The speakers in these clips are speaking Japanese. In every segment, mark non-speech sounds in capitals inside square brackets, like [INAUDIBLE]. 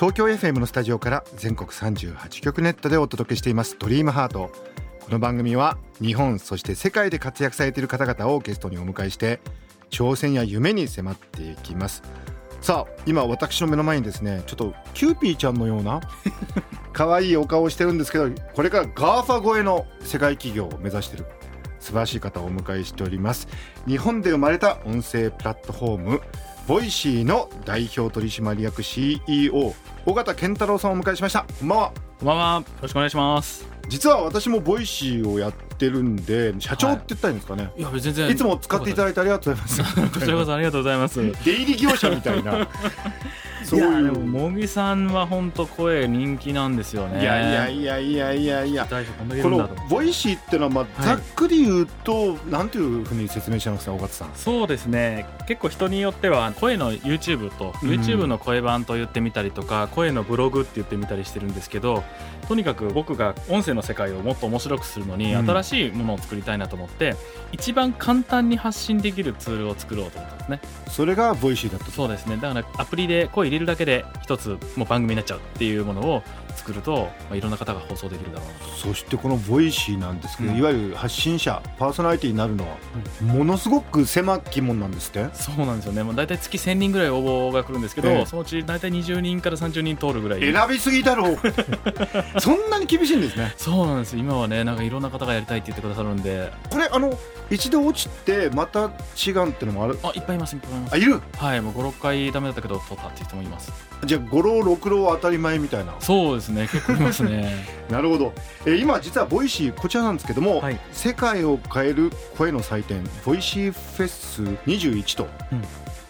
東京 FM のスタジオから全国38局ネットでお届けしていますドリームハート。この番組は日本そして世界で活躍されている方々をゲストにお迎えして挑戦や夢に迫っていきます。さあ今私の目の前にですねちょっとキューピーちゃんのような [LAUGHS] 可愛いお顔をしてるんですけどこれから GAFA 超えの世界企業を目指している素晴らしい方をお迎えしております。日本で生まれた音声プラットフォーム Voicy の代表取締役 CEO 緒方憲太郎さんをお迎えしました。こんばんは。こんばんは。よろしくお願いします。実は私も Voicy をやってるんで社長って言ったらいいんですかね、はい、いや全然。いつも使っていただいてありがとうございます。[LAUGHS] こちらこそありがとうございます。[LAUGHS] 出入り業者みたいな [LAUGHS] そういう。でも茂木さんは本当声人気なんですよね。いやいやいやいやいや。いやこの Voicy っていうのはまあざっくり言うと、はい、なんていうふうに説明しますか緒方さん。そうですね。結構人によっては声の YouTube と、うん、YouTube の声版と言ってみたりとか声のブログって言ってみたりしてるんですけどとにかく僕が音声の世界をもっと面白くするのに、新しいものを作りたいなと思って一番簡単に発信できるツールを作ろうと思ったんですね。それが Voicy だったそうですね。だからアプリで声入れるだけで一つもう番組になっちゃうっていうものを作ると、まあ、いろんな方が放送できるだろうなと。そしてこの Voicy なんですけど、うん、いわゆる発信者パーソナリティになるのは、ものすごく狭き門なんですって？そうなんですよね。もう大体月1000人ぐらい応募が来るんですけど、ええ、そのうち大体20人から30人通るぐらい。選びすぎだろう。[LAUGHS] そんなに厳しいんですね。そうなんです今はねなんかいろんな方がやりたいって言ってくださるんで。これあの一度落ちてまた違うっていうのもある？あいっぱいいますいっぱいいます。あいる？はいもう5、6回ダメだったけど通ったっていう人もいます。じゃあ五浪六浪当たり前みたいな。そうですね結構いますね。[LAUGHS] なるほど、えー、今実は Voicy こちらなんですけども、はい、世界を変える声の祭典 Voicy フェス21と、うん、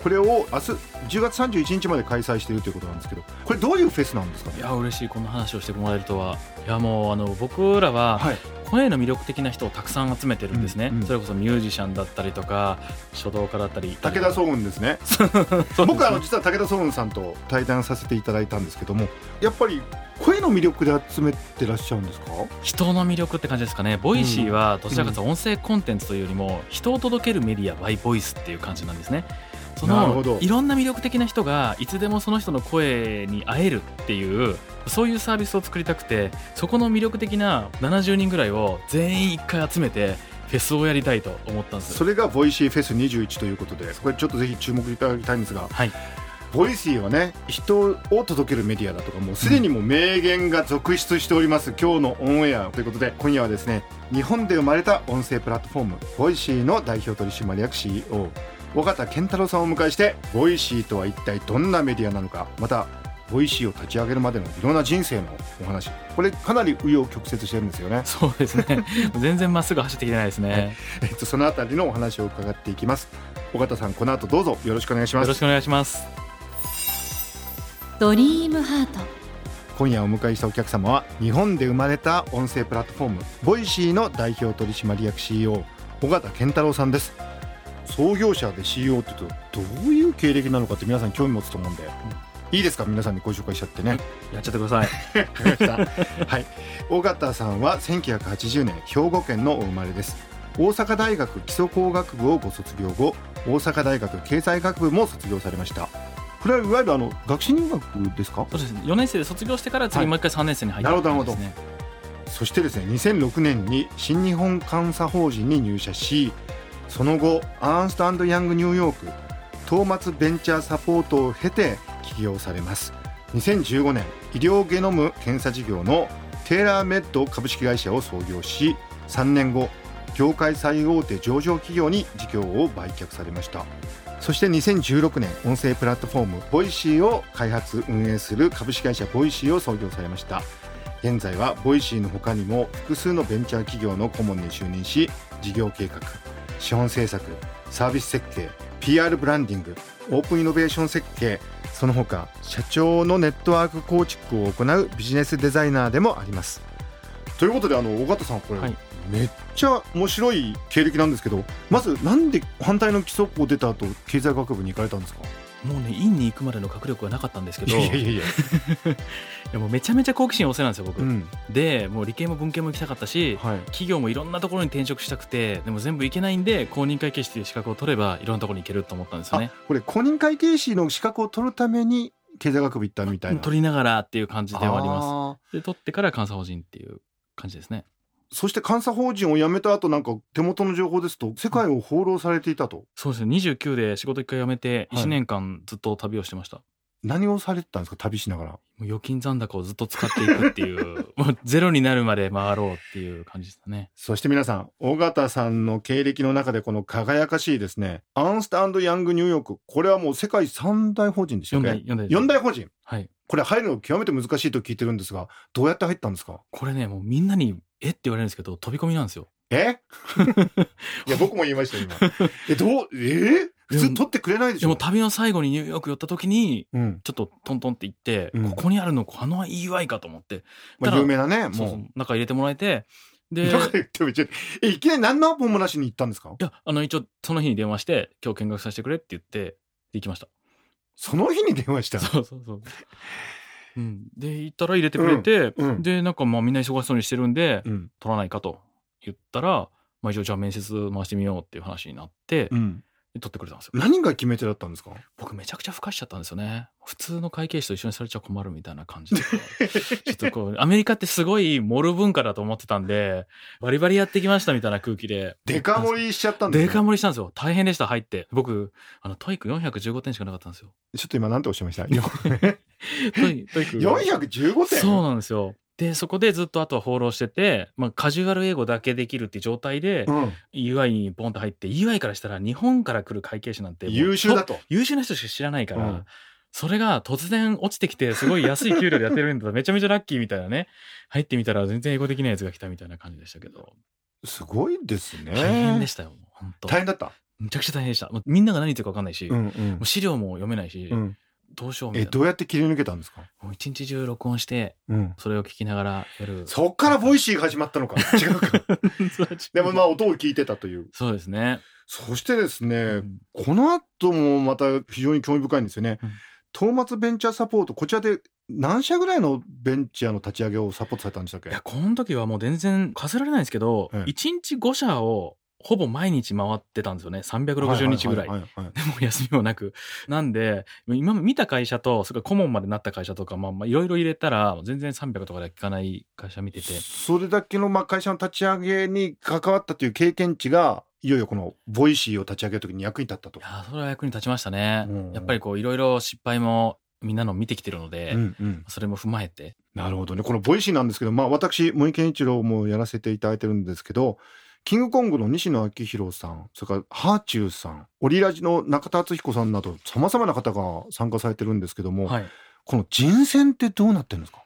これを明日10月31日まで開催しているということなんですけどこれどういうフェスなんですか、ね、いや嬉しいこんな話をしてもらえるとは。いやもうあの僕らは、はい、声の魅力的な人をたくさん集めてるんですね、うんうん、それこそミュージシャンだったりとか書道家だったり。武田双雲ですね。[LAUGHS] 僕あの実は武田双雲さんと対談させていただいたんですけどもやっぱり声の魅力で集めてらっしゃるんですか？人の魅力って感じですかね Voicy はどちらかというと音声コンテンツというよりも人を届けるメディア by voice っていう感じなんですねそのいろんな魅力的な人がいつでもその人の声に会えるっていうそういうサービスを作りたくてそこの魅力的な70人ぐらいを全員一回集めてフェスをやりたいと思ったんです。それが Voicy フェス21ということでこれちょっとぜひ注目いただきたいんですが、はい、 Voicy はね人を届けるメディアだとかもうすでにもう名言が続出しております、うん、今日のオンエアということで今夜はですね日本で生まれた音声プラットフォーム Voicy の代表取締役 CEO 緒方憲太郎さんをお迎えして Voicy とは一体どんなメディアなのかまた Voicy を立ち上げるまでのいろんな人生のお話。これかなり紆余曲折してるんですよね。そうですね。[LAUGHS] 全然まっすぐ走ってきてないですね、はい、えっとそのあたりのお話を伺っていきます。緒方さんこの後どうぞ。よろしくお願いします。よろしくお願いします。ドリームハート。今夜お迎えしたお客様は日本で生まれた音声プラットフォーム Voicy の代表取締役 CEO 緒方憲太郎さんです創業者で CEO って言うとどういう経歴なのかって皆さん興味持つと思うんで、うん、いいですか？皆さんにご紹介しちゃってね、やっちゃってください。はい。尾形さんは1980年兵庫県のお生まれです。大阪大学基礎工学部をご卒業後大阪大学経済学部も卒業されました。これはいわゆるあの学士入学ですか？そうです4年生で卒業してから次もう一回3年生に入った、はい、なるほどなるほど。そしてですね2006年に新日本監査法人に入社しその後アーンストヤングニューヨークトーマツベンチャーサポートを経て起業されます。2015年医療ゲノム検査事業のテーラーメッド株式会社を創業し3年後業界最大手上場企業に事業を売却されました。そして2016年音声プラットフォーム Voicy を開発運営する株式会社 Voicy を創業されました。現在は Voicy の他にも複数のベンチャー企業の顧問に就任し事業計画資本政策サービス設計 PR ブランディングオープンイノベーション設計その他社長のネットワーク構築を行うビジネスデザイナーでもあります。ということであの尾形さんこれ、はい、めっちゃ面白い経歴なんですけどまずなんで反対の基礎校出た後経済学部に行かれたんですか？もうね院に行くまでの学力はなかったんですけど。いやいやいや。[LAUGHS] いやもうめちゃめちゃ好奇心旺盛なんですよ僕、うん、でもう理系も文系も行きたかったし、はい、企業もいろんなところに転職したくてでも全部行けないんで公認会計士という資格を取ればいろんなところに行けると思ったんですよね。これ公認会計士の資格を取るために経済学部行ったみたいな。取りながらっていう感じではあります。で取ってから監査法人っていう感じですねそして監査法人を辞めた後なんか手元の情報ですと世界を放浪されていたと、そうですね。29で仕事一回辞めて1年間ずっと旅をしてました、はい、何をされてたんですか？旅しながら。もう預金残高をずっと使っていくっていう。[LAUGHS] もうゼロになるまで回ろうっていう感じですね。そして皆さん尾形さんの経歴の中でこの輝かしいですね。アンスタンドヤングニューヨークこれはもう世界三大法人でしたっけ4大 ,4 大法人。はい。これ入るの極めて難しいと聞いてるんですがどうやって入ったんですか？これねもうみんなにえって言われるんですけど飛び込みなんですよ。え？[LAUGHS] いや僕も言いました今。えどう？え？ー、普通取ってくれないでしょ。でも旅の最後にニューヨーク寄った時に、うん、ちょっとトントンって言って、うん、ここにあるのこの EY かと思って、まあ、有名なねもう。中入れてもらえてで中入ってもえいきなり何のアポもなしに行ったんですか？いやあの一応その日に電話して今日見学させてくれって言って行きました。その日に電話したそうそうそう。うん、で行ったら入れてくれて、うんうん、でなんかまあみんな忙しそうにしてるんで、うん、取らないかと言ったら、まあ、一応じゃあ面接回してみようっていう話になって、うん、取ってくれたんですよ。何が決め手だったんですか？僕めちゃくちゃふかしちゃったんですよね。普通の会計士と一緒にされちゃ困るみたいな感じで [LAUGHS] ちょっとこうアメリカってすごいモル文化だと思ってたんでバリバリやってきましたみたいな空気で。デカ盛りしちゃったんですデカ盛りしたんですよ。大変でした入って。僕あの TOEIC 415点しかなかったんですよ。ちょっと今何ておっしゃいました？[LAUGHS] TOEIC。415 [LAUGHS] 点？そうなんですよで、そこでずっとあとは放浪してて、まあ、カジュアル英語だけできるって状態で、うん、UI にボンと入って、UI からしたら日本から来る会計士なんて優秀だと。優秀な人しか知らないから、うん、それが突然落ちてきて、すごい安い給料でやってるんだったらめちゃめちゃラッキーみたいなね。入ってみたら全然英語できないやつが来たみたいな感じでしたけど。すごいですね。大変でしたよ、本当大変だった？めちゃくちゃ大変でした。みんなが何言ってるか分かんないし、うんうん、もう資料も読めないし、うんどうしよう。え、どうやって切り抜けたんですか？もう一日中録音して、うん、それを聞きながらやる。そっから Voicy が始まったのか。[LAUGHS] 違うか。でもまあ音を聞いてたという。そうですね。そしてですね、うん、この後もまた非常に興味深いんですよね。うん、トーマツベンチャーサポート、こちらで何社ぐらいのベンチャーの立ち上げをサポートされたんでしたっけ？いや、この時はもう全然数えられないんですけど、1日5社をほぼ毎日回ってたんですよね。360日ぐらい。でも休みもなく。なんで、今見た会社と、それから顧問までなった会社とか、まあ、いろいろ入れたら、全然300とかではいかない会社見てて。それだけの、まあ、会社の立ち上げに関わったという経験値が、いよいよこの Voicy を立ち上げるときに役に立ったと。いや、それは役に立ちましたね。うん、やっぱりこう、いろいろ失敗もみんなの見てきてるので、うんうん、それも踏まえて。なるほどね。この Voicy なんですけど、まあ私、茂木健一郎もやらせていただいてるんですけど、キングコングの西野亮廣さん、それからはあちゅうさん、オリラジの中田敦彦さんなど、さまざまな方が参加されてるんですけども、はい、この人選ってどうなってるんですか？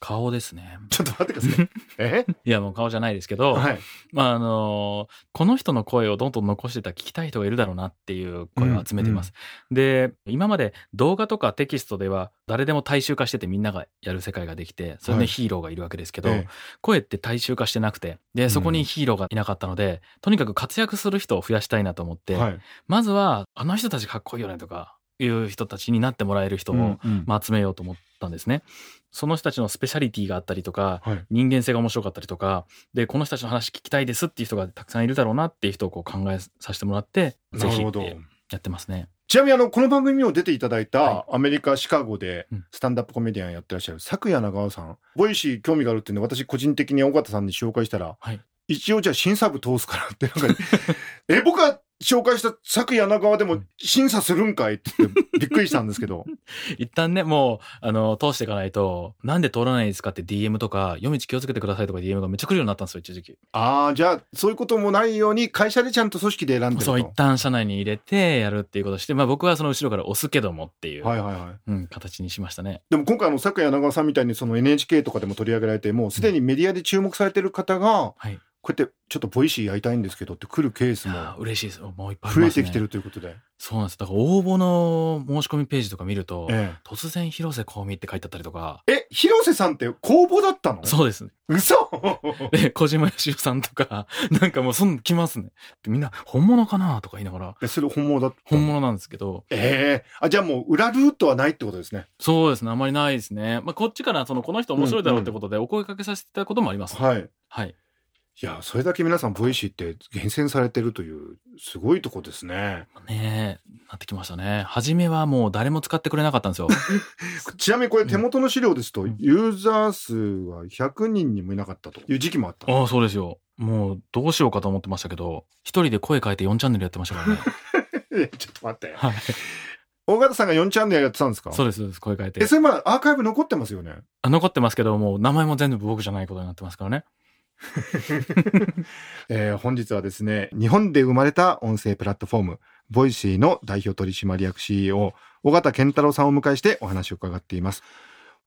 顔ですね。ちょっと待ってください。[LAUGHS] え？いや、もう顔じゃないですけど、はい、まあ、あのー、この人の声をどんどん残してたら聞きたい人がいるだろうなっていう声を集めてます。うんうん、で、今まで動画とかテキストでは誰でも大衆化しててみんながやる世界ができて、それでヒーローがいるわけですけど、はい、声って大衆化してなくて、で、そこにヒーローがいなかったので、うん、とにかく活躍する人を増やしたいなと思って、はい、まずは、あの人たちかっこいいよねとか、いう人たちになってもらえる人を、まあ、集めようと思ったんですね。その人たちのスペシャリティがあったりとか、はい、人間性が面白かったりとかでこの人たちの話聞きたいですっていう人がたくさんいるだろうなっていう人をこう考えさせてもらってぜひやってますね。ちなみにあのこの番組にも出ていただいた、はい、アメリカ・シカゴでスタンダップコメディアンやってらっしゃる Saku Yanagawa さん Voicy 興味があるっていうので私個人的に緒方さんに紹介したら、はい、一応じゃあ審査部通すからってなんか、え僕は紹介した昨夜柳川でも審査するんかいって言ってびっくりしたんですけど。[LAUGHS] 一旦ね、もう、あの、通していかないと、なんで通らないですかって DM とか、夜道気をつけてくださいとか DM がめっちゃ来るようになったんですよ、一時期。ああ、じゃあ、そういうこともないように、会社でちゃんと組織で選んでるとそう、一旦社内に入れてやるっていうことして、まあ僕はその後ろから押すけどもっていう、はいはいはい。うん、形にしましたね。でも今回の昨夜柳川さんみたいにその NHK とかでも取り上げられて、もうすでにメディアで注目されてる方が、はいこうやってちょっと Voicy やりたいんですけどって来るケースも嬉しいです。もういっぱい、増えてきてるということで。そうなんです。だから応募の申し込みページとか見ると、ええ、突然広瀬香美って書いてあったりとか。え広瀬さんって公募だったの？そうです。嘘！[LAUGHS] で小島よしおさんとか [LAUGHS] なんかもうそん来ますね。みんな本物かなとか言いながら。えそれ本物だ本物なんですけど。ええ。ー、あじゃあもう裏ルートはないってことですね。そうですね。あんまりないですね。まあこっちからそのこの人面白いだろうってことでお声かけさせていただくこともあります、はい。はいいや、それだけ皆さん、 Voicy って厳選されてるという、すごいとこですね。ねえ、なってきましたね。初めはもう誰も使ってくれなかったんですよ。[LAUGHS] ちなみにこれ手元の資料ですと、うん、ユーザー数は100人にもいなかったという時期もあった。ああ、そうですよ。もうどうしようかと思ってましたけど、一人で声変えて4チャンネルやってましたからね。[LAUGHS] ちょっと待って。はい。緒方さんが4チャンネルやってたんですか？そうです、そうです。声変えて。え、それまだアーカイブ残ってますよね？あ残ってますけど、もう名前も全部僕じゃないことになってますからね。[LAUGHS] えー、本日はですね、日本で生まれた音声プラットフォーム、 Voicy の代表取締役 CEO、緒方憲太郎さんをお迎えしてお話を伺っています。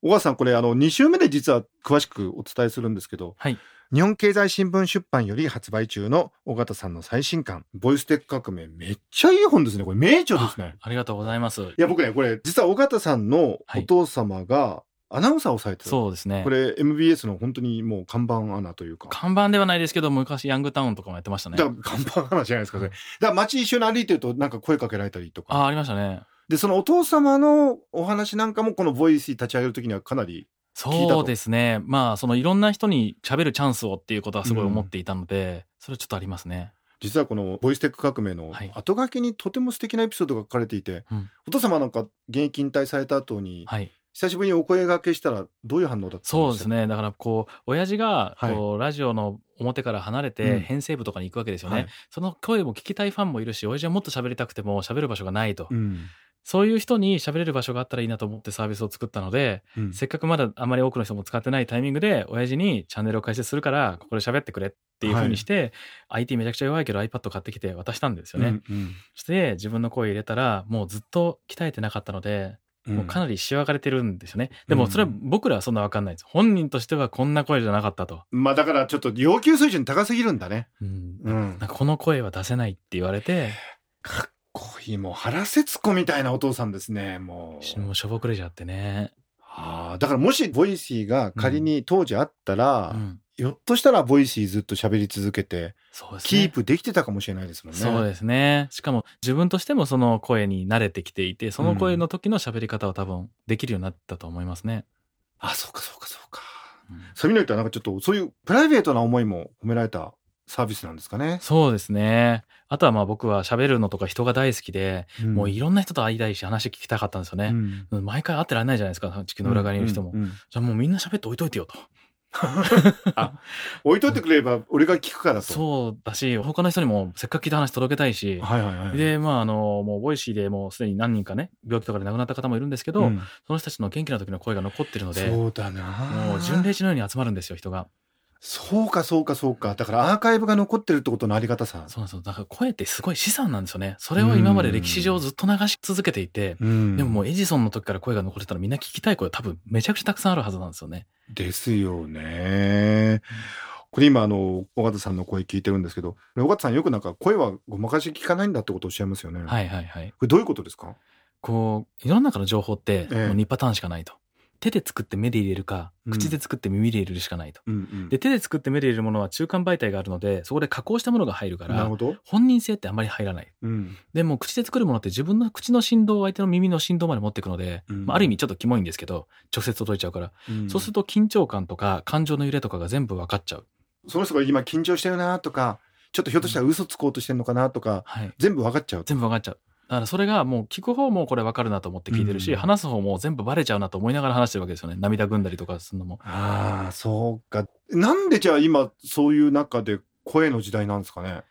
緒方さん、これあの、2週目で実は詳しくお伝えするんですけど、はい。日本経済新聞出版より発売中の緒方さんの最新刊、ボイステック革命、めっちゃいい本ですね。これ名著ですね。ありがとうございます。いや、僕ね、これ、実は尾形さんのお父様が、アナウンサーをされてそうですね。これ MBS の本当にもう看板アナというか。看板ではないですけど、昔ヤングタウンとかもやってましたね。だから看板アナじゃないですか、ね。だから街一緒に歩いてるとなんか声かけられたりとか。あ、ありましたね。で、そのお父様のお話なんかもこのボイス立ち上げるときにはかなりそうですね。まあ、そのいろんな人に喋るチャンスをっていうことはすごい思っていたので、うん、それはちょっとありますね。実はこのボイステック革命の後書きにとても素敵なエピソードが書かれていて、はい、お父様なんか現役引退された後に、はい、久しぶりにお声がけしたらどういう反応だったんですか？そうですね。だからこう親父がこう、ラジオの表から離れて編成部とかに行くわけですよね、うんはい、その声も聞きたいファンもいるし親父はもっと喋りたくても喋る場所がないと、うん、そういう人に喋れる場所があったらいいなと思ってサービスを作ったので、うん、せっかくまだあまり多くの人も使ってないタイミングで親父にチャンネルを開設するからここで喋ってくれっていうふうにして、はい、IT めちゃくちゃ弱いけど iPad 買ってきて渡したんですよね、うんうん、そして自分の声入れたらもうずっと鍛えてなかったのでもうかなりしわがれてるんですよね。でもそれは僕らはそんなわかんないです。本人としてはこんな声じゃなかったと。まあだからちょっと要求水準高すぎるんだね。うん。うん、なんかこの声は出せないって言われて。かっこいい。もう原節子みたいなお父さんですね。もう。もうしょぼくれちゃってね。ああ、だからもし Voicy が仮に当時あったら、うん、ひょっとしたら Voicy ずっと喋り続けて、そうですね、キープできてたかもしれないですもんね。そうですね。しかも自分としてもその声に慣れてきていて、その声の時の喋り方を多分できるようになったと思いますね。うん、あ、そうかそうかそうか。うん、そういうの言ったらなんかちょっとそういうプライベートな思いも込められたサービスなんですかね。そうですね。あとはまあ僕は喋るのとか人が大好きで、うん、もういろんな人と会いたいし話聞きたかったんですよね。うん、毎回会ってられないじゃないですか、地球の裏側にいる人も。じゃあもうみんな喋って置いといてよと。[LAUGHS] あ置いといてくれば俺が聞くからとそうだし他の人にもせっかく聞いた話届けたいし、はいはいはい、でまああのもう Voicy でもうすでに何人かね病気とかで亡くなった方もいるんですけど、うん、その人たちの元気な時の声が残ってるのでそうだなもう巡礼地のように集まるんですよ人が。そうかそうかそうか。だからアーカイブが残ってるってことのありがたさ。そうそうだから声ってすごい資産なんですよね。それを今まで歴史上ずっと流し続けていて、でももうエジソンの時から声が残ってたらみんな聞きたい声多分めちゃくちゃたくさんあるはずなんですよね。ですよね。これ今あの尾形さんの声聞いてるんですけど尾形さんよくなんか声はごまかし聞かないんだってことをおっしゃいますよね。はいはいはい。これどういうことですか？こう世の中の情報ってもう2パターンしかないと。手で作って目で入れるか、口で作って耳で入れるしかないと、うんうん、で手で作って目で入れるものは中間媒体があるのでそこで加工したものが入るから本人性ってあんまり入らない、うん、でも口で作るものって自分の口の振動を相手の耳の振動まで持っていくので、うん、まあ、ある意味ちょっとキモいんですけど直接届いちゃうから、うん、そうすると緊張感とか感情の揺れとかが全部分かっちゃう。その人が今緊張してるなとかちょっとひょっとしたら嘘つこうとしてるのかなとか、はい、全部分かっちゃう。全部分かっちゃうだからそれがもう聞く方もこれ分かるなと思って聞いてるし、うん、話す方も全部バレちゃうなと思いながら話してるわけですよね涙ぐんだりとかするのも。ああそうかなんでじゃあ今そういう中で声の時代なんですかね？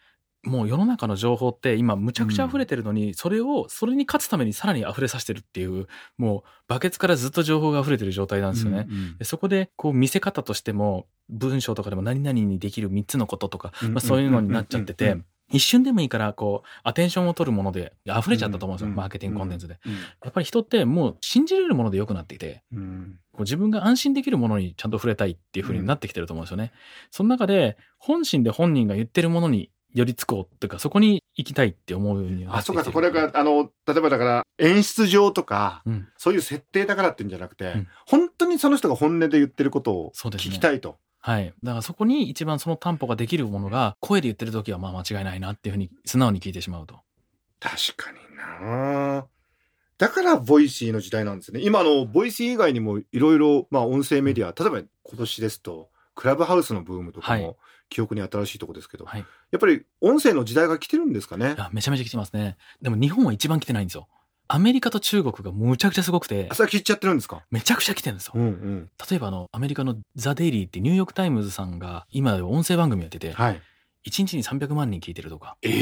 もう世の中の情報って今むちゃくちゃ溢れてるのに、うん、それをそれに勝つためにさらに溢れさせてるっていうもうバケツからずっと情報が溢れてる状態なんですよね。うんうん、そこでこう見せ方としても文章とかでも何々にできる3つのこととか、まあ、そういうのになっちゃってて。一瞬でもいいから、こう、アテンションを取るもので溢れちゃったと思うんですよ、うん、マーケティングコンテンツで、うん、やっぱり人ってもう信じれるもので良くなっていて、うん、こう自分が安心できるものにちゃんと触れたいっていう風になってきてると思うんですよね。うん、その中で、本心で本人が言ってるものに寄りつこうっていうか、そこに行きたいって思うようにあ、そうか、これが、あの、例えばだから、演出上とか、うん、そういう設定だからっていうんじゃなくて、うん、本当にその人が本音で言ってることを聞きたいと。はい。だからそこに一番その担保ができるものが、声で言ってる時はまあ間違いないなっていうふうに素直に聞いてしまうと。確かになだから Voicyの時代なんですね。今の Voicy 以外にもいろいろまあ音声メディア、例えば今年ですとクラブハウスのブームとかも記憶に新しいとこですけど、はい、やっぱり音声の時代が来てるんですかね。めちゃめちゃ来てますね。でも日本は一番来てないんですよ。アメリカと中国がむちゃくちゃすごくて。あ、それ来ちゃってるんですか？めちゃくちゃ来てるんですよ。うんうん、例えばあの、アメリカの The Daily ってニューヨークタイムズさんが今音声番組やってて、はい、1日に300万人聞いてるとか。ええ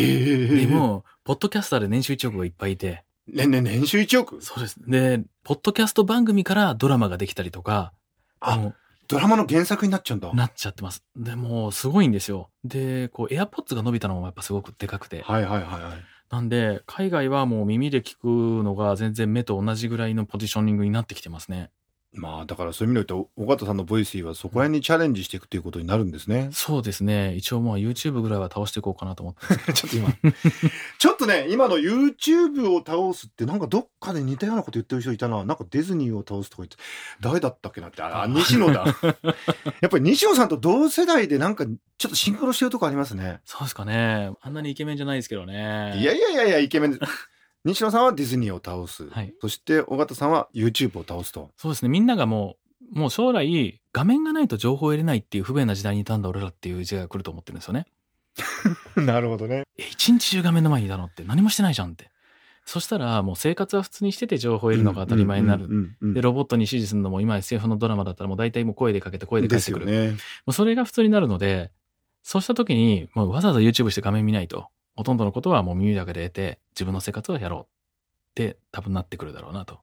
ー、でも、ポッドキャスターで年収1億がいっぱいいて。ね、ね、年収1億？そうです。で、ポッドキャスト番組からドラマができたりとか。あ、ドラマの原作になっちゃうんだ。なっちゃってます。でも、すごいんですよ。で、こう、エアポッツが伸びたのもやっぱすごくでかくて。はいはいはいはい。なんで、海外はもう耳で聞くのが全然目と同じぐらいのポジショニングになってきてますね。まあだからそういう意味で言うと尾形さんのボイスはそこら辺にチャレンジしていくということになるんですね。そうですね。一応まあ YouTube ぐらいは倒していこうかなと思って [LAUGHS] ちょっと今 [LAUGHS] ちょっとね今の YouTube を倒すってなんかどっかで似たようなこと言ってる人いたな。なんかディズニーを倒すとか言って誰だったっけなってあ西野だ。[LAUGHS] やっぱり西野さんと同世代でなんかちょっとシンクロしてるとこありますね。そうですかね。あんなにイケメンじゃないですけどね。いやいやいやいやイケメン西野さんはディズニーを倒す、はい、そして尾形さんは YouTube を倒すと。そうですね。みんながもうもう将来画面がないと情報を得れないっていう不便な時代にいたんだ俺らっていう時代が来ると思ってるんですよね。[LAUGHS] なるほどね。え一日中画面の前にいたのって何もしてないじゃんって。そしたらもう生活は普通にしてて情報を得るのが当たり前になる。で、ロボットに指示するのも今 SF のドラマだったらもう大体もう声でかけて声で返してくる。ね、もうそれが普通になるので、そうした時にもうわざわざ YouTube して画面見ないと。ほとんどのことはもう耳だけで得て、自分の生活をやろうって多分なってくるだろうなと。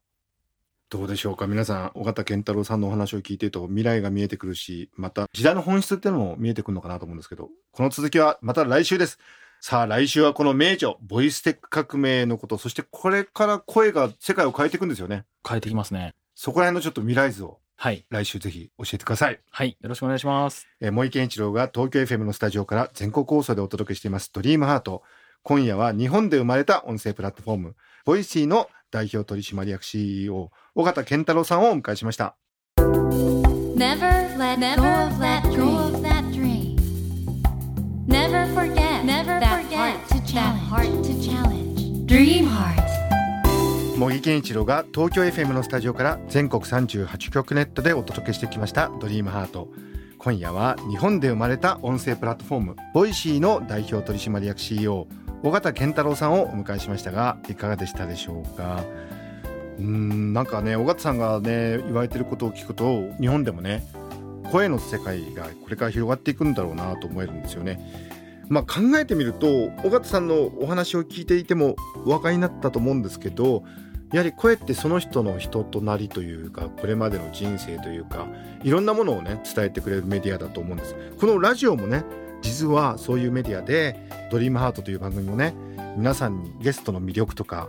どうでしょうか？皆さん、尾形健太郎さんのお話を聞いてると未来が見えてくるし、また時代の本質っていうのも見えてくるのかなと思うんですけど、この続きはまた来週です。さあ来週はこの名著、ボイステック革命のこと、そしてこれから声が世界を変えていくんですよね。変えてきますね。そこら辺のちょっと未来図をはい。来週ぜひ教えてください。はい。よろしくお願いします。えー、茂木健一郎が東京 FM のスタジオから全国放送でお届けしています、 Dream Heart。今夜は日本で生まれた音声プラットフォーム、 Voicy の代表取締役 CEO、緒方憲太郎さんをお迎えしました。Never let go of that dream. Never forget, never forget that heart to challenge. Dream Heart. 茂木健一郎が東京 FM のスタジオから全国38局ネットでお届けしてきました「 Dream Heart 今夜は日本で生まれた音声プラットフォーム Voicy の代表取締役 CEO 緒方憲太郎さんをお迎えしましたがいかがでしたでしょうか？うんなんかね緒方さんがね言われてることを聞くと日本でもね声の世界がこれから広がっていくんだろうなと思えるんですよね。まあ、考えてみると尾形さんのお話を聞いていてもお分かりになったと思うんですけどやはり声ってその人の人となりというかこれまでの人生というかいろんなものをね伝えてくれるメディアだと思うんです。このラジオもね実はそういうメディアで「ドリームハートという番組もね皆さんにゲストの魅力とか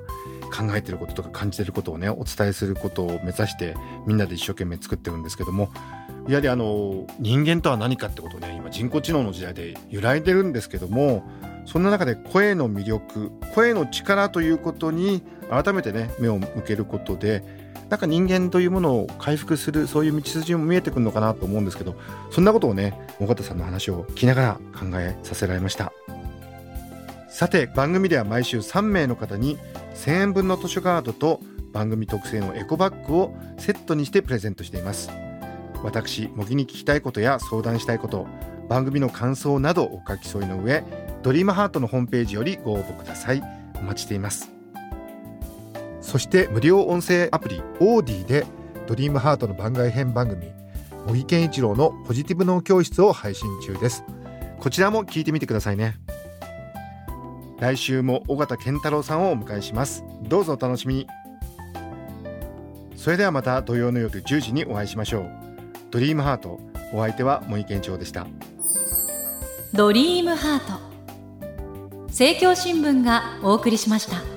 考えてることとか感じてることをねお伝えすることを目指してみんなで一生懸命作ってるんですけどもやはりあの人間とは何かってことね今人工知能の時代で揺らいでるんですけどもそんな中で声の魅力声の力ということに改めてね目を向けることでなんか人間というものを回復するそういう道筋も見えてくるのかなと思うんですけどそんなことをね尾形さんの話を聞きながら考えさせられました。さて番組では毎週3名の方に1000円分の図書カードと番組特製のエコバッグをセットにしてプレゼントしています。私模擬に聞きたいことや相談したいこと番組の感想などお書き添えの上ドリームハートのホームページよりご応募ください。お待ちしています。そして無料音声アプリオーディでドリームハートの番外編番組茂木健一郎のポジティブ脳教室を配信中です。こちらも聞いてみてくださいね。来週も尾形健太郎さんをお迎えします。どうぞお楽しみに。それではまた土曜の夜10時にお会いしましょう。ドリームハート。お相手は森健長でした。ドリームハート。政教新聞がお送りしました。